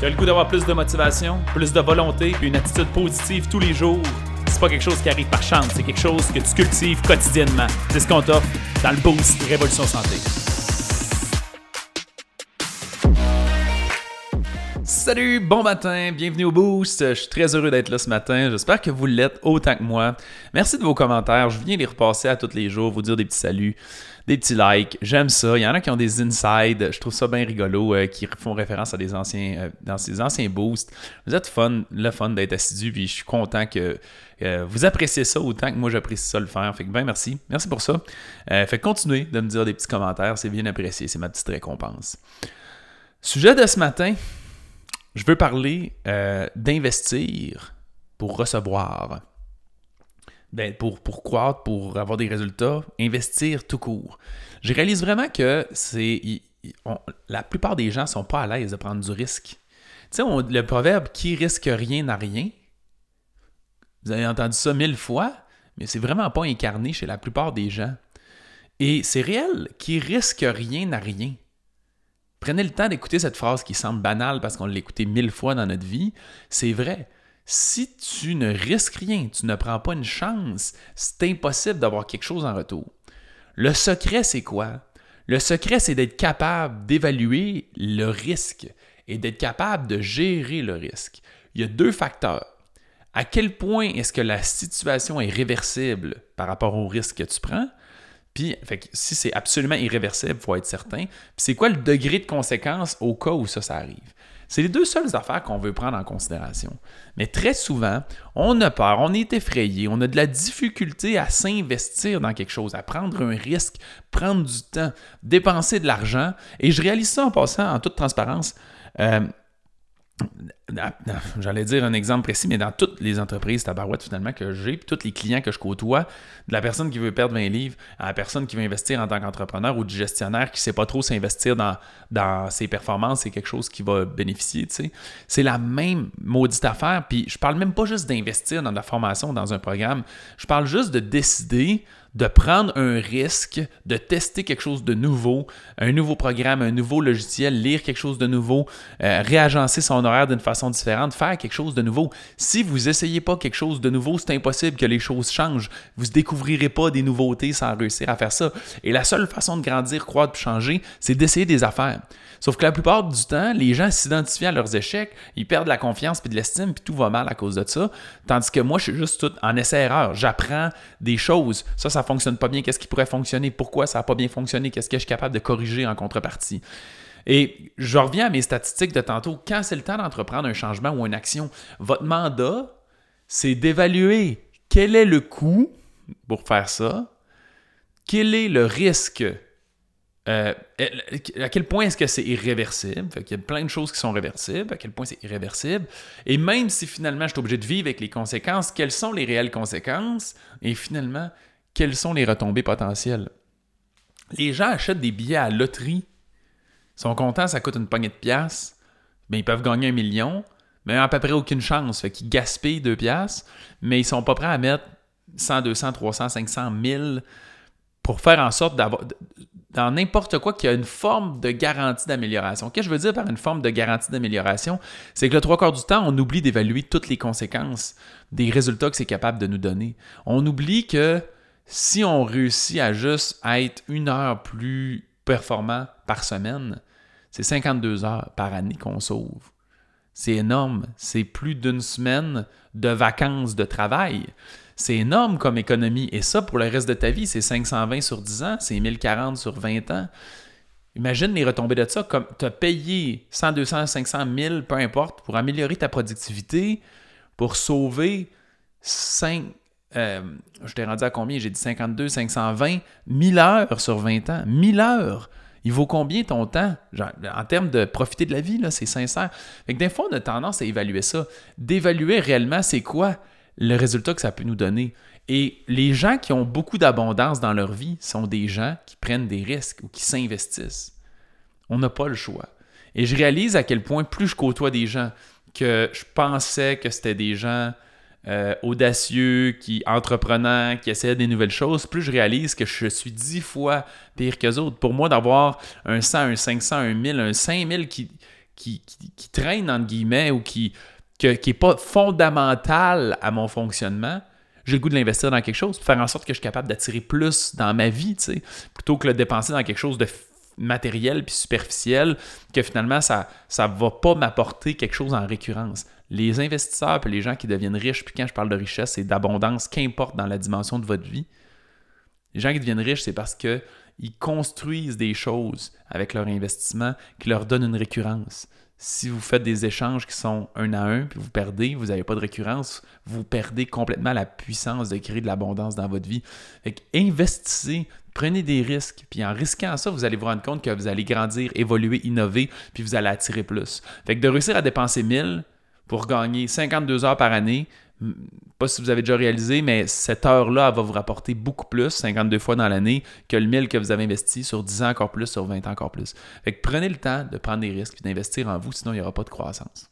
Tu as le goût d'avoir plus de motivation, plus de volonté, une attitude positive tous les jours? C'est pas quelque chose qui arrive par chance, c'est quelque chose que tu cultives quotidiennement. C'est ce qu'on t'offre dans le Boost Révolution Santé. Salut, bon matin, bienvenue au Boost. Je suis très heureux d'être là ce matin. J'espère que vous l'êtes autant que moi. Merci de vos commentaires. Je viens les repasser à tous les jours, vous dire des petits saluts, des petits likes. J'aime ça. Il y en a qui ont des insides. Je trouve ça bien rigolo, euh, qui font référence à des anciens, euh, dans ces anciens boosts. Vous êtes fun, le fun d'être assidu, puis je suis content que euh, vous appréciez ça autant que moi j'apprécie ça le faire. Fait que ben merci. Merci pour ça. fait que continuez de me dire des petits commentaires. C'est bien apprécié. C'est ma petite récompense. Sujet de ce matin je veux parler euh, d'investir pour recevoir. Ben, pour, pour croître, pour avoir des résultats, investir tout court. Je réalise vraiment que c'est la plupart des gens ne sont pas à l'aise de prendre du risque. Tu sais, le proverbe qui risque rien n'a rien. Vous avez entendu ça mille fois, mais c'est vraiment pas incarné chez la plupart des gens. Et c'est réel, qui risque rien n'a rien. Prenez le temps d'écouter cette phrase qui semble banale parce qu'on l'a écoutée mille fois dans notre vie. C'est vrai. Si tu ne risques rien, tu ne prends pas une chance, c'est impossible d'avoir quelque chose en retour. Le secret, c'est quoi? Le secret, c'est d'être capable d'évaluer le risque et d'être capable de gérer le risque. Il y a deux facteurs. À quel point est-ce que la situation est réversible par rapport au risque que tu prends? Puis, si c'est absolument irréversible, il faut être certain. Puis, c'est quoi le degré de conséquence au cas où ça, ça arrive? C'est les deux seules affaires qu'on veut prendre en considération. Mais très souvent, on a peur, on est effrayé, on a de la difficulté à s'investir dans quelque chose, à prendre un risque, prendre du temps, dépenser de l'argent. Et je réalise ça en passant en toute transparence. Euh, j'allais dire un exemple précis, mais dans toutes les entreprises tabarouettes finalement que j'ai, puis tous les clients que je côtoie, de la personne qui veut perdre 20 livres à la personne qui veut investir en tant qu'entrepreneur ou du gestionnaire qui ne sait pas trop s'investir dans, dans ses performances, c'est quelque chose qui va bénéficier, tu sais. C'est la même maudite affaire, puis je parle même pas juste d'investir dans la formation, dans un programme, je parle juste de décider de prendre un risque, de tester quelque chose de nouveau, un nouveau programme, un nouveau logiciel, lire quelque chose de nouveau, euh, réagencer son horaire d'une façon différente, faire quelque chose de nouveau. Si vous essayez pas quelque chose de nouveau, c'est impossible que les choses changent. Vous ne découvrirez pas des nouveautés sans réussir à faire ça. Et la seule façon de grandir, croître, changer, c'est d'essayer des affaires. Sauf que la plupart du temps, les gens s'identifient à leurs échecs, ils perdent la confiance puis de l'estime, puis tout va mal à cause de ça. Tandis que moi, je suis juste tout en essai-erreur. J'apprends des choses. Ça, ça fonctionne pas bien. Qu'est-ce qui pourrait fonctionner? Pourquoi ça n'a pas bien fonctionné? Qu'est-ce que je suis capable de corriger en contrepartie? Et je reviens à mes statistiques de tantôt. Quand c'est le temps d'entreprendre un changement ou une action, votre mandat, c'est d'évaluer quel est le coût pour faire ça, quel est le risque euh, à quel point est-ce que c'est irréversible? Il y a plein de choses qui sont réversibles. À quel point c'est irréversible? Et même si finalement je suis obligé de vivre avec les conséquences, quelles sont les réelles conséquences? Et finalement, quelles sont les retombées potentielles? Les gens achètent des billets à loterie. Ils sont contents, ça coûte une poignée de piastres. mais ils peuvent gagner un million, mais à peu près aucune chance. Fait qu'ils gaspillent deux piastres, mais ils sont pas prêts à mettre 100, 200, 300, 500, 1000 pour faire en sorte d'avoir dans n'importe quoi qui a une forme de garantie d'amélioration. Qu'est-ce que je veux dire par une forme de garantie d'amélioration? C'est que le trois quarts du temps, on oublie d'évaluer toutes les conséquences des résultats que c'est capable de nous donner. On oublie que si on réussit à juste être une heure plus performant par semaine, c'est 52 heures par année qu'on sauve. C'est énorme. C'est plus d'une semaine de vacances de travail. C'est énorme comme économie. Et ça, pour le reste de ta vie, c'est 520 sur 10 ans, c'est 1040 sur 20 ans. Imagine les retombées de ça, comme tu as payé 100, 200, 500, 1000, peu importe, pour améliorer ta productivité, pour sauver 5, euh, je t'ai rendu à combien? J'ai dit 52, 520, 1000 heures sur 20 ans. 1000 heures! Il vaut combien ton temps? en termes de profiter de la vie, c'est sincère. Fait que des fois, on a tendance à évaluer ça. D'évaluer réellement, c'est quoi le résultat que ça peut nous donner. Et les gens qui ont beaucoup d'abondance dans leur vie sont des gens qui prennent des risques ou qui s'investissent. On n'a pas le choix. Et je réalise à quel point plus je côtoie des gens que je pensais que c'était des gens euh, audacieux, qui entreprenants, qui essaient des nouvelles choses, plus je réalise que je suis dix fois pire qu'eux autres. Pour moi, d'avoir un 100, un 500, un 1000, un 5000 qui, qui, qui, traîne, entre guillemets, ou qui n'est qui pas fondamental à mon fonctionnement, j'ai le goût de l'investir dans quelque chose, pour faire en sorte que je suis capable d'attirer plus dans ma vie, plutôt que de le dépenser dans quelque chose de matériel puis superficiel, que finalement, ça ne va pas m'apporter quelque chose en récurrence. Les investisseurs puis les gens qui deviennent riches, puis quand je parle de richesse et d'abondance, qu'importe dans la dimension de votre vie, les gens qui deviennent riches, c'est parce qu'ils construisent des choses avec leur investissement qui leur donnent une récurrence si vous faites des échanges qui sont un à un, puis vous perdez, vous n'avez pas de récurrence, vous perdez complètement la puissance de créer de l'abondance dans votre vie. Fait investissez, prenez des risques, puis en risquant ça, vous allez vous rendre compte que vous allez grandir, évoluer, innover, puis vous allez attirer plus. Fait que de réussir à dépenser 1000 pour gagner 52 heures par année, pas si vous avez déjà réalisé, mais cette heure-là, va vous rapporter beaucoup plus, 52 fois dans l'année, que le 1000 que vous avez investi sur 10 ans encore plus, sur 20 ans encore plus. Fait que prenez le temps de prendre des risques et d'investir en vous, sinon il n'y aura pas de croissance.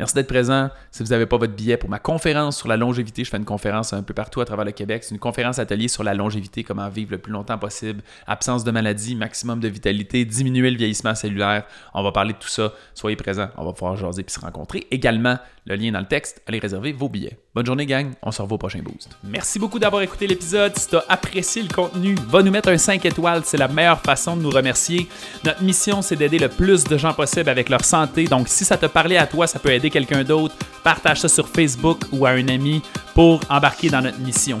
Merci d'être présent. Si vous n'avez pas votre billet pour ma conférence sur la longévité, je fais une conférence un peu partout à travers le Québec. C'est une conférence atelier sur la longévité, comment vivre le plus longtemps possible, absence de maladie, maximum de vitalité, diminuer le vieillissement cellulaire. On va parler de tout ça. Soyez présents. On va pouvoir jaser puis se rencontrer. Également, le lien dans le texte, allez réserver vos billets. Bonne journée, gang. On se revoit au prochain boost. Merci beaucoup d'avoir écouté l'épisode. Si tu as apprécié le contenu, va nous mettre un 5 étoiles. C'est la meilleure façon de nous remercier. Notre mission, c'est d'aider le plus de gens possible avec leur santé. Donc, si ça te parlait à toi, ça peut aider quelqu'un d'autre. Partage ça sur Facebook ou à un ami pour embarquer dans notre mission.